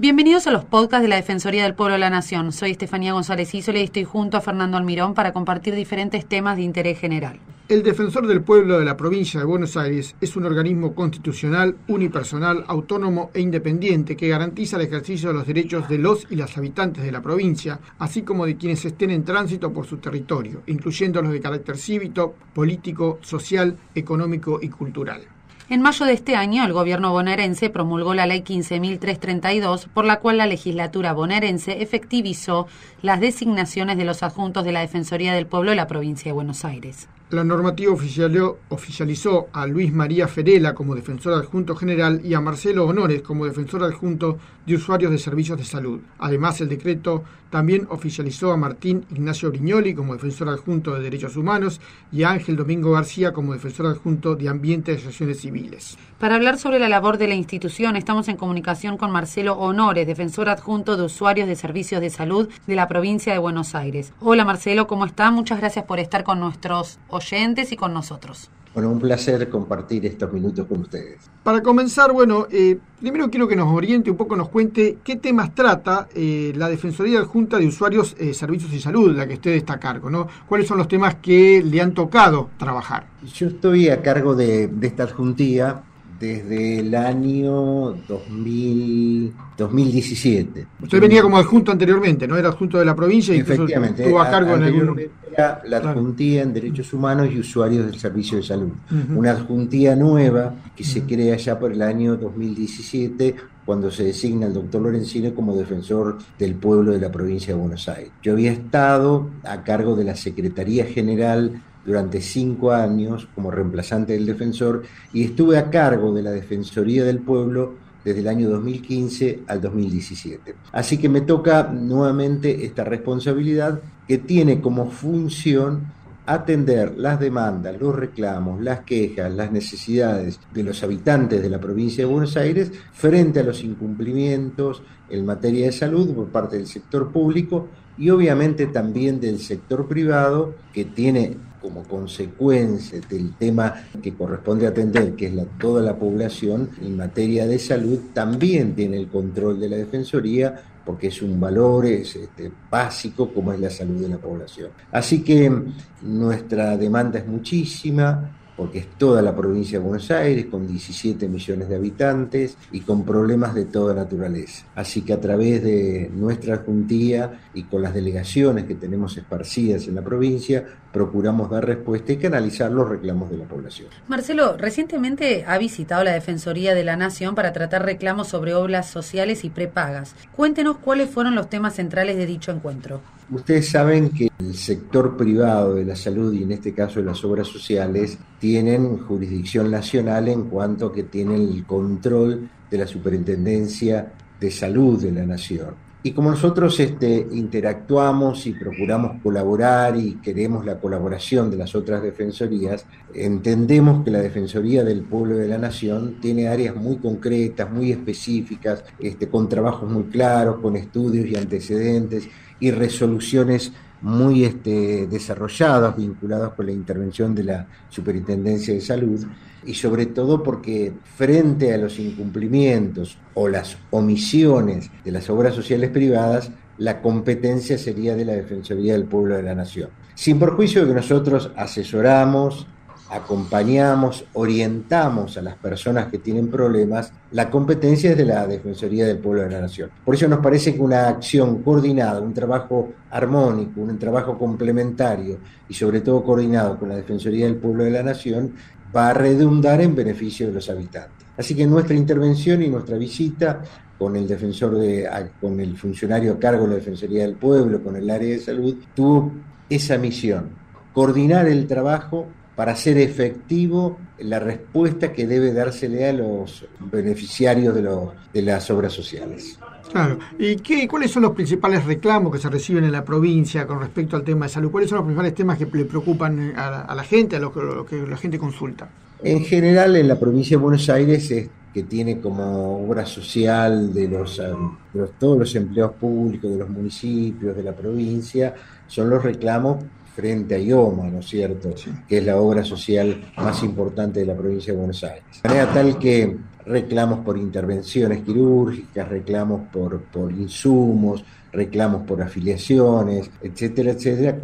Bienvenidos a los podcasts de la Defensoría del Pueblo de la Nación. Soy Estefanía González Isola y estoy junto a Fernando Almirón para compartir diferentes temas de interés general. El Defensor del Pueblo de la Provincia de Buenos Aires es un organismo constitucional, unipersonal, autónomo e independiente que garantiza el ejercicio de los derechos de los y las habitantes de la provincia, así como de quienes estén en tránsito por su territorio, incluyendo los de carácter cívico, político, social, económico y cultural. En mayo de este año, el gobierno bonaerense promulgó la ley 15.332, por la cual la legislatura bonaerense efectivizó las designaciones de los adjuntos de la Defensoría del Pueblo de la provincia de Buenos Aires. La normativa oficializó a Luis María Ferela como defensor adjunto general y a Marcelo Honores como defensor adjunto de usuarios de servicios de salud. Además, el decreto también oficializó a Martín Ignacio Brignoli como defensor adjunto de derechos humanos y a Ángel Domingo García como defensor adjunto de ambiente y asociaciones civiles. Para hablar sobre la labor de la institución, estamos en comunicación con Marcelo Honores, defensor adjunto de usuarios de servicios de salud de la provincia de Buenos Aires. Hola Marcelo, ¿cómo está? Muchas gracias por estar con nuestros oyentes y con nosotros. Bueno, un placer compartir estos minutos con ustedes. Para comenzar, bueno, eh, primero quiero que nos oriente un poco, nos cuente qué temas trata eh, la Defensoría Adjunta de Usuarios, eh, Servicios y Salud, la que usted está a cargo, ¿no? ¿Cuáles son los temas que le han tocado trabajar? Yo estoy a cargo de, de esta adjuntía desde el año 2000, 2017. Usted venía como adjunto anteriormente, ¿no? Era adjunto de la provincia y Efectivamente, estuvo a cargo en el... Era la adjuntía en Derechos Humanos y Usuarios del Servicio de Salud. Una adjuntía nueva que se crea ya por el año 2017 cuando se designa el doctor Lorenzino como defensor del pueblo de la provincia de Buenos Aires. Yo había estado a cargo de la Secretaría General durante cinco años como reemplazante del defensor y estuve a cargo de la Defensoría del Pueblo desde el año 2015 al 2017. Así que me toca nuevamente esta responsabilidad que tiene como función atender las demandas, los reclamos, las quejas, las necesidades de los habitantes de la provincia de Buenos Aires frente a los incumplimientos en materia de salud por parte del sector público y obviamente también del sector privado que tiene como consecuencia del tema que corresponde atender, que es la, toda la población en materia de salud, también tiene el control de la Defensoría porque es un valor es, este, básico como es la salud de la población. Así que nuestra demanda es muchísima, porque es toda la provincia de Buenos Aires, con 17 millones de habitantes y con problemas de toda naturaleza. Así que a través de nuestra juntía y con las delegaciones que tenemos esparcidas en la provincia, procuramos dar respuesta y canalizar los reclamos de la población. Marcelo, recientemente ha visitado la Defensoría de la Nación para tratar reclamos sobre obras sociales y prepagas. Cuéntenos cuáles fueron los temas centrales de dicho encuentro. Ustedes saben que el sector privado de la salud y en este caso de las obras sociales tienen jurisdicción nacional en cuanto que tienen el control de la superintendencia de salud de la nación. Y como nosotros este, interactuamos y procuramos colaborar y queremos la colaboración de las otras defensorías, entendemos que la Defensoría del Pueblo de la Nación tiene áreas muy concretas, muy específicas, este, con trabajos muy claros, con estudios y antecedentes y resoluciones muy este, desarrolladas, vinculadas con la intervención de la Superintendencia de Salud, y sobre todo porque frente a los incumplimientos o las omisiones de las obras sociales privadas, la competencia sería de la Defensoría del Pueblo de la Nación. Sin perjuicio de que nosotros asesoramos, acompañamos, orientamos a las personas que tienen problemas, la competencia es de la Defensoría del Pueblo de la Nación. Por eso nos parece que una acción coordinada, un trabajo armónico, un trabajo complementario y sobre todo coordinado con la Defensoría del Pueblo de la Nación va a redundar en beneficio de los habitantes. Así que nuestra intervención y nuestra visita con el defensor de, con el funcionario a cargo de la Defensoría del Pueblo, con el área de salud, tuvo esa misión, coordinar el trabajo para hacer efectivo la respuesta que debe dársele a los beneficiarios de, los, de las obras sociales. Claro. ¿Y qué, cuáles son los principales reclamos que se reciben en la provincia con respecto al tema de salud? ¿Cuáles son los principales temas que le preocupan a la, gente, a lo que, la gente consulta? En general, en la provincia de Buenos Aires es que tiene como obra social de los, todos los empleados públicos de los municipios, de la provincia, son los reclamos frente a IOMA, ¿no es cierto? Que es la obra social más importante de la provincia de Buenos Aires. De manera tal que reclamos por intervenciones quirúrgicas, reclamos por, por insumos, reclamos por afiliaciones, etcétera, etcétera,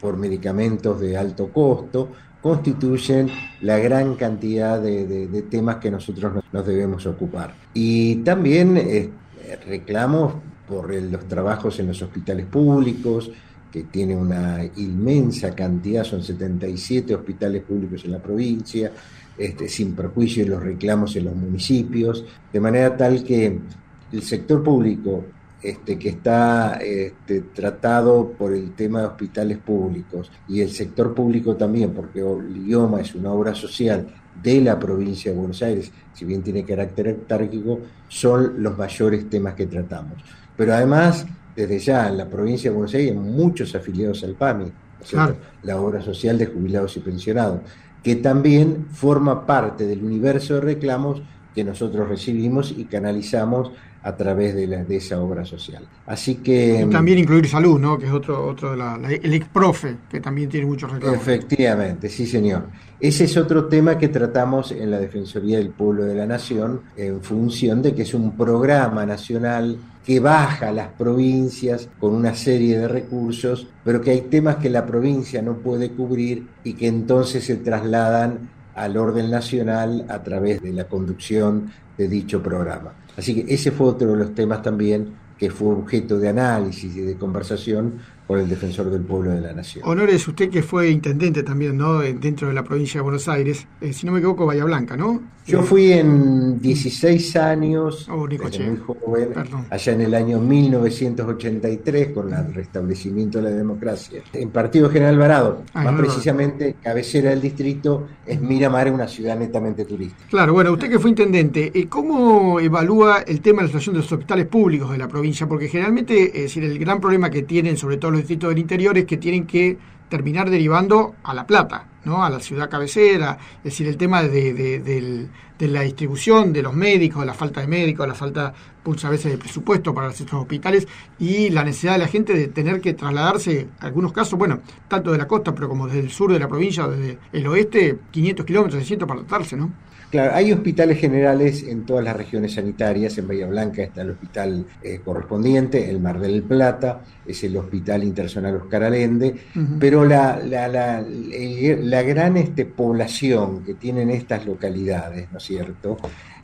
por medicamentos de alto costo, constituyen la gran cantidad de, temas que nosotros nos, debemos ocupar. Y también eh, reclamos por los trabajos en los hospitales públicos, que tiene una inmensa cantidad, son 77 hospitales públicos en la provincia, este, sin perjuicio de los reclamos en los municipios, de manera tal que el sector público este, que está este, tratado por el tema de hospitales públicos y el sector público también, porque el idioma es una obra social de la provincia de Buenos Aires, si bien tiene carácter autárquico, son los mayores temas que tratamos. Pero además, desde ya en la provincia de Buenos Aires muchos afiliados al PAMI, la obra social de jubilados y pensionados, que también forma parte del universo de reclamos que nosotros recibimos y canalizamos a través de, la, de esa obra social. Así que... Y también incluir salud, ¿no? Que es otro, otro de la, el exprofe, que también tiene muchos reclamos. Efectivamente, sí señor. Ese es otro tema que tratamos en la Defensoría del Pueblo de la Nación, en función de que es un programa nacional que baja a las provincias con una serie de recursos, pero que hay temas que la provincia no puede cubrir y que entonces se trasladan al orden nacional a través de la conducción de dicho programa. Así que ese fue otro de los temas también que fue objeto de análisis y de conversación por el defensor del pueblo de la nación. Honores, usted que fue intendente también, ¿no? Dentro de la provincia de Buenos Aires, eh, si no me equivoco, Bahía Blanca, ¿no? Yo eh, fui en 16 años, oh, muy joven, allá en el año 1983, con el restablecimiento de la democracia. En Partido General Alvarado, ah, más precisamente, cabecera del distrito, es Miramar, una ciudad netamente turística. Claro, bueno, usted que fue intendente, eh, ¿cómo evalúa el tema de la situación de los hospitales públicos de la provincia? Porque generalmente, es decir, el gran problema que tienen, sobre todo los distritos del interior es que tienen que terminar derivando a La Plata, ¿no? a la ciudad cabecera, es decir, el tema de, la distribución de los médicos, de la falta de médicos, la falta muchas pues, veces de presupuesto para estos hospitales y la necesidad de la gente de tener que trasladarse, en algunos casos, bueno, tanto de la costa, pero como desde el sur de la provincia desde el oeste, 500 kilómetros, 600 para tratarse, ¿no? Claro, hay hospitales generales en todas las regiones sanitarias. En Bahía Blanca está el hospital eh, correspondiente, el Mar del Plata, es el Hospital Internacional Oscar Alende, pero la, la, la, la gran este, población que tienen estas localidades, ¿no es cierto?,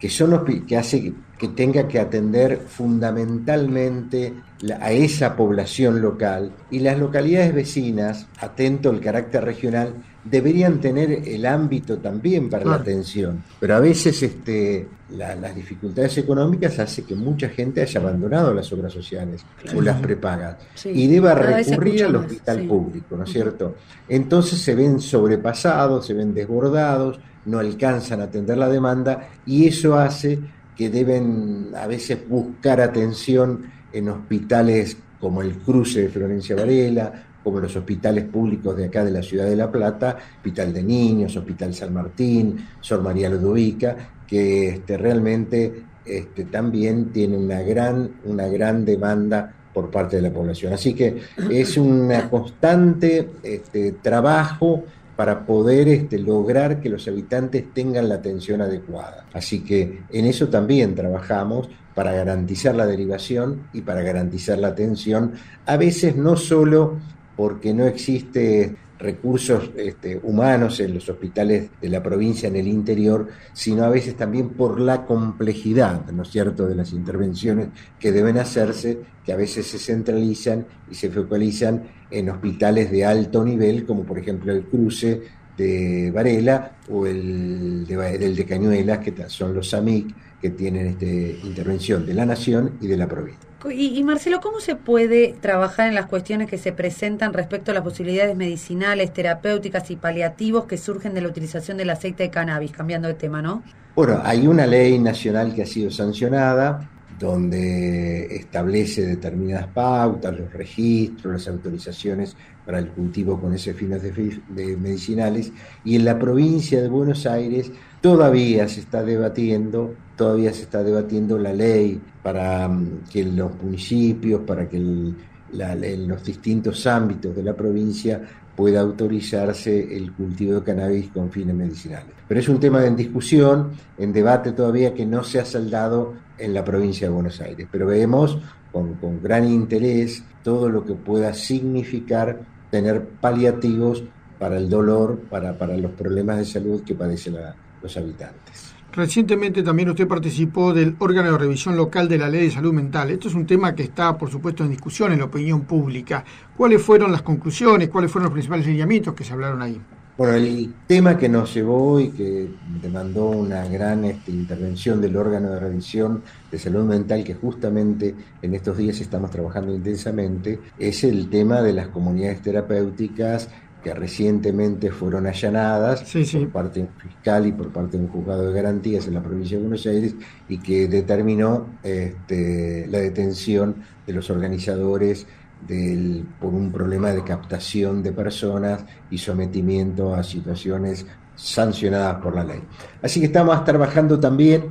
que son que hace que tenga que atender fundamentalmente a esa población local y las localidades vecinas, atento al carácter regional, deberían tener el ámbito también para la atención. Pero a veces este, las dificultades económicas hacen que mucha gente haya abandonado las obras sociales o las prepagas y deba recurrir al hospital público, ¿no es cierto? Entonces se ven sobrepasados, se ven desbordados, no alcanzan a atender la demanda y eso hace que deben a veces buscar atención en hospitales como el Cruce de Florencia Varela como los hospitales públicos de acá de la ciudad de La Plata, Hospital de Niños, Hospital San Martín, Sor María Ludovica, que este, realmente este, también tiene una gran, una gran demanda por parte de la población. Así que es un constante este, trabajo para poder este, lograr que los habitantes tengan la atención adecuada. Así que en eso también trabajamos para garantizar la derivación y para garantizar la atención, a veces no solo porque no existe recursos este, humanos en los hospitales de la provincia en el interior, sino a veces también por la complejidad, ¿no es cierto?, de las intervenciones que deben hacerse, que a veces se centralizan y se focalizan en hospitales de alto nivel, como por ejemplo el cruce de Varela o el de, del de Cañuelas, que son los AMIC, que tienen este, intervención de la nación y de la provincia. Y, Marcelo, ¿cómo se puede trabajar en las cuestiones que se presentan respecto a las posibilidades medicinales, terapéuticas y paliativos que surgen de la utilización del aceite de cannabis? Cambiando de tema, ¿no? Bueno, hay una ley nacional que ha sido sancionada donde establece determinadas pautas, los registros, las autorizaciones para el cultivo con ese fines de, medicinales, y en la provincia de Buenos Aires todavía se está debatiendo, todavía se está debatiendo la ley para mm, que los municipios, para que en los distintos ámbitos de la provincia pueda autorizarse el cultivo de cannabis con fines medicinales. Pero es un tema en discusión, en debate todavía que no se ha saldado en la provincia de Buenos Aires. Pero vemos con, gran interés todo lo que pueda significar tener paliativos para el dolor, para, para los problemas de salud que padecen los habitantes. Recientemente también usted participó del órgano de revisión local de la ley de salud mental. Esto es un tema que está, por supuesto, en discusión en la opinión pública. ¿Cuáles fueron las conclusiones? ¿Cuáles fueron los principales lineamientos que se hablaron ahí? Bueno, el tema que nos llevó y que demandó una gran este, intervención del órgano de revisión de salud mental que justamente en estos días estamos trabajando intensamente es el tema de las comunidades terapéuticas que recientemente fueron allanadas por parte fiscal y por parte de un juzgado de garantías en la provincia de Buenos Aires y que determinó este, la detención de los organizadores del, por un problema de captación de personas y sometimiento a situaciones sancionadas por la ley. Así que estamos trabajando también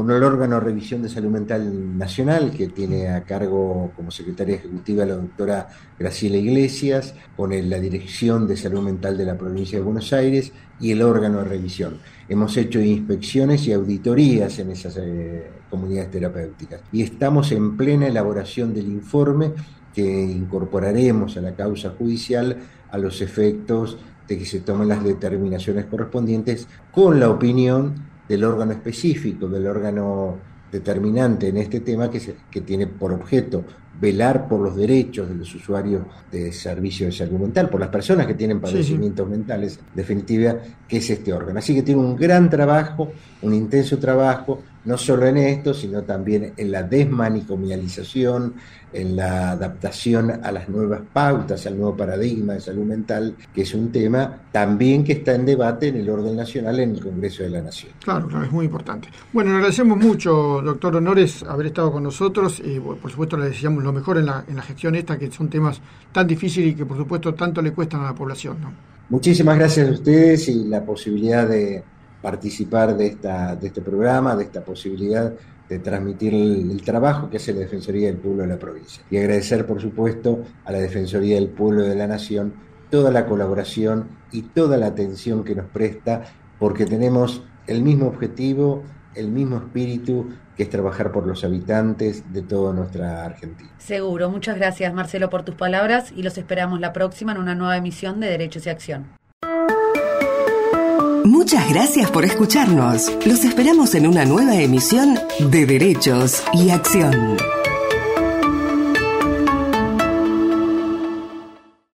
con el órgano de revisión de salud mental nacional que tiene a cargo como secretaria ejecutiva la doctora Graciela Iglesias, con la dirección de salud mental de la provincia de Buenos Aires y el órgano de revisión. Hemos hecho inspecciones y auditorías en esas eh, comunidades terapéuticas y estamos en plena elaboración del informe que incorporaremos a la causa judicial a los efectos de que se tomen las determinaciones correspondientes con la opinión del órgano específico, del órgano determinante en este tema que, tiene por objeto velar por los derechos de los usuarios de servicios de salud mental, por las personas que tienen padecimientos mentales, definitiva, que es este órgano. Así que tiene un gran trabajo, un intenso trabajo, no solo en esto, sino también en la desmanicomialización, en la adaptación a las nuevas pautas, al nuevo paradigma de salud mental, que es un tema también que está en debate en el orden nacional en el Congreso de la Nación. Claro, claro, es muy importante. Bueno, le agradecemos mucho, doctor Honores, haber estado con nosotros y por supuesto le deseamos lo mejor en la, en la gestión esta, que son temas tan difíciles y que por supuesto tanto le cuestan a la población. Muchísimas gracias a ustedes y la posibilidad de participar de, esta, de este programa, de esta posibilidad de transmitir el, trabajo que hace la Defensoría del Pueblo de la provincia. Y agradecer, por supuesto, a la Defensoría del Pueblo de la Nación toda la colaboración y toda la atención que nos presta, porque tenemos el mismo objetivo, el mismo espíritu, que es trabajar por los habitantes de toda nuestra Argentina. Seguro. Muchas gracias, Marcelo, por tus palabras y los esperamos la próxima en una nueva emisión de Derechos y Acción. Muchas gracias por escucharnos. Los esperamos en una nueva emisión de Derechos y Acción.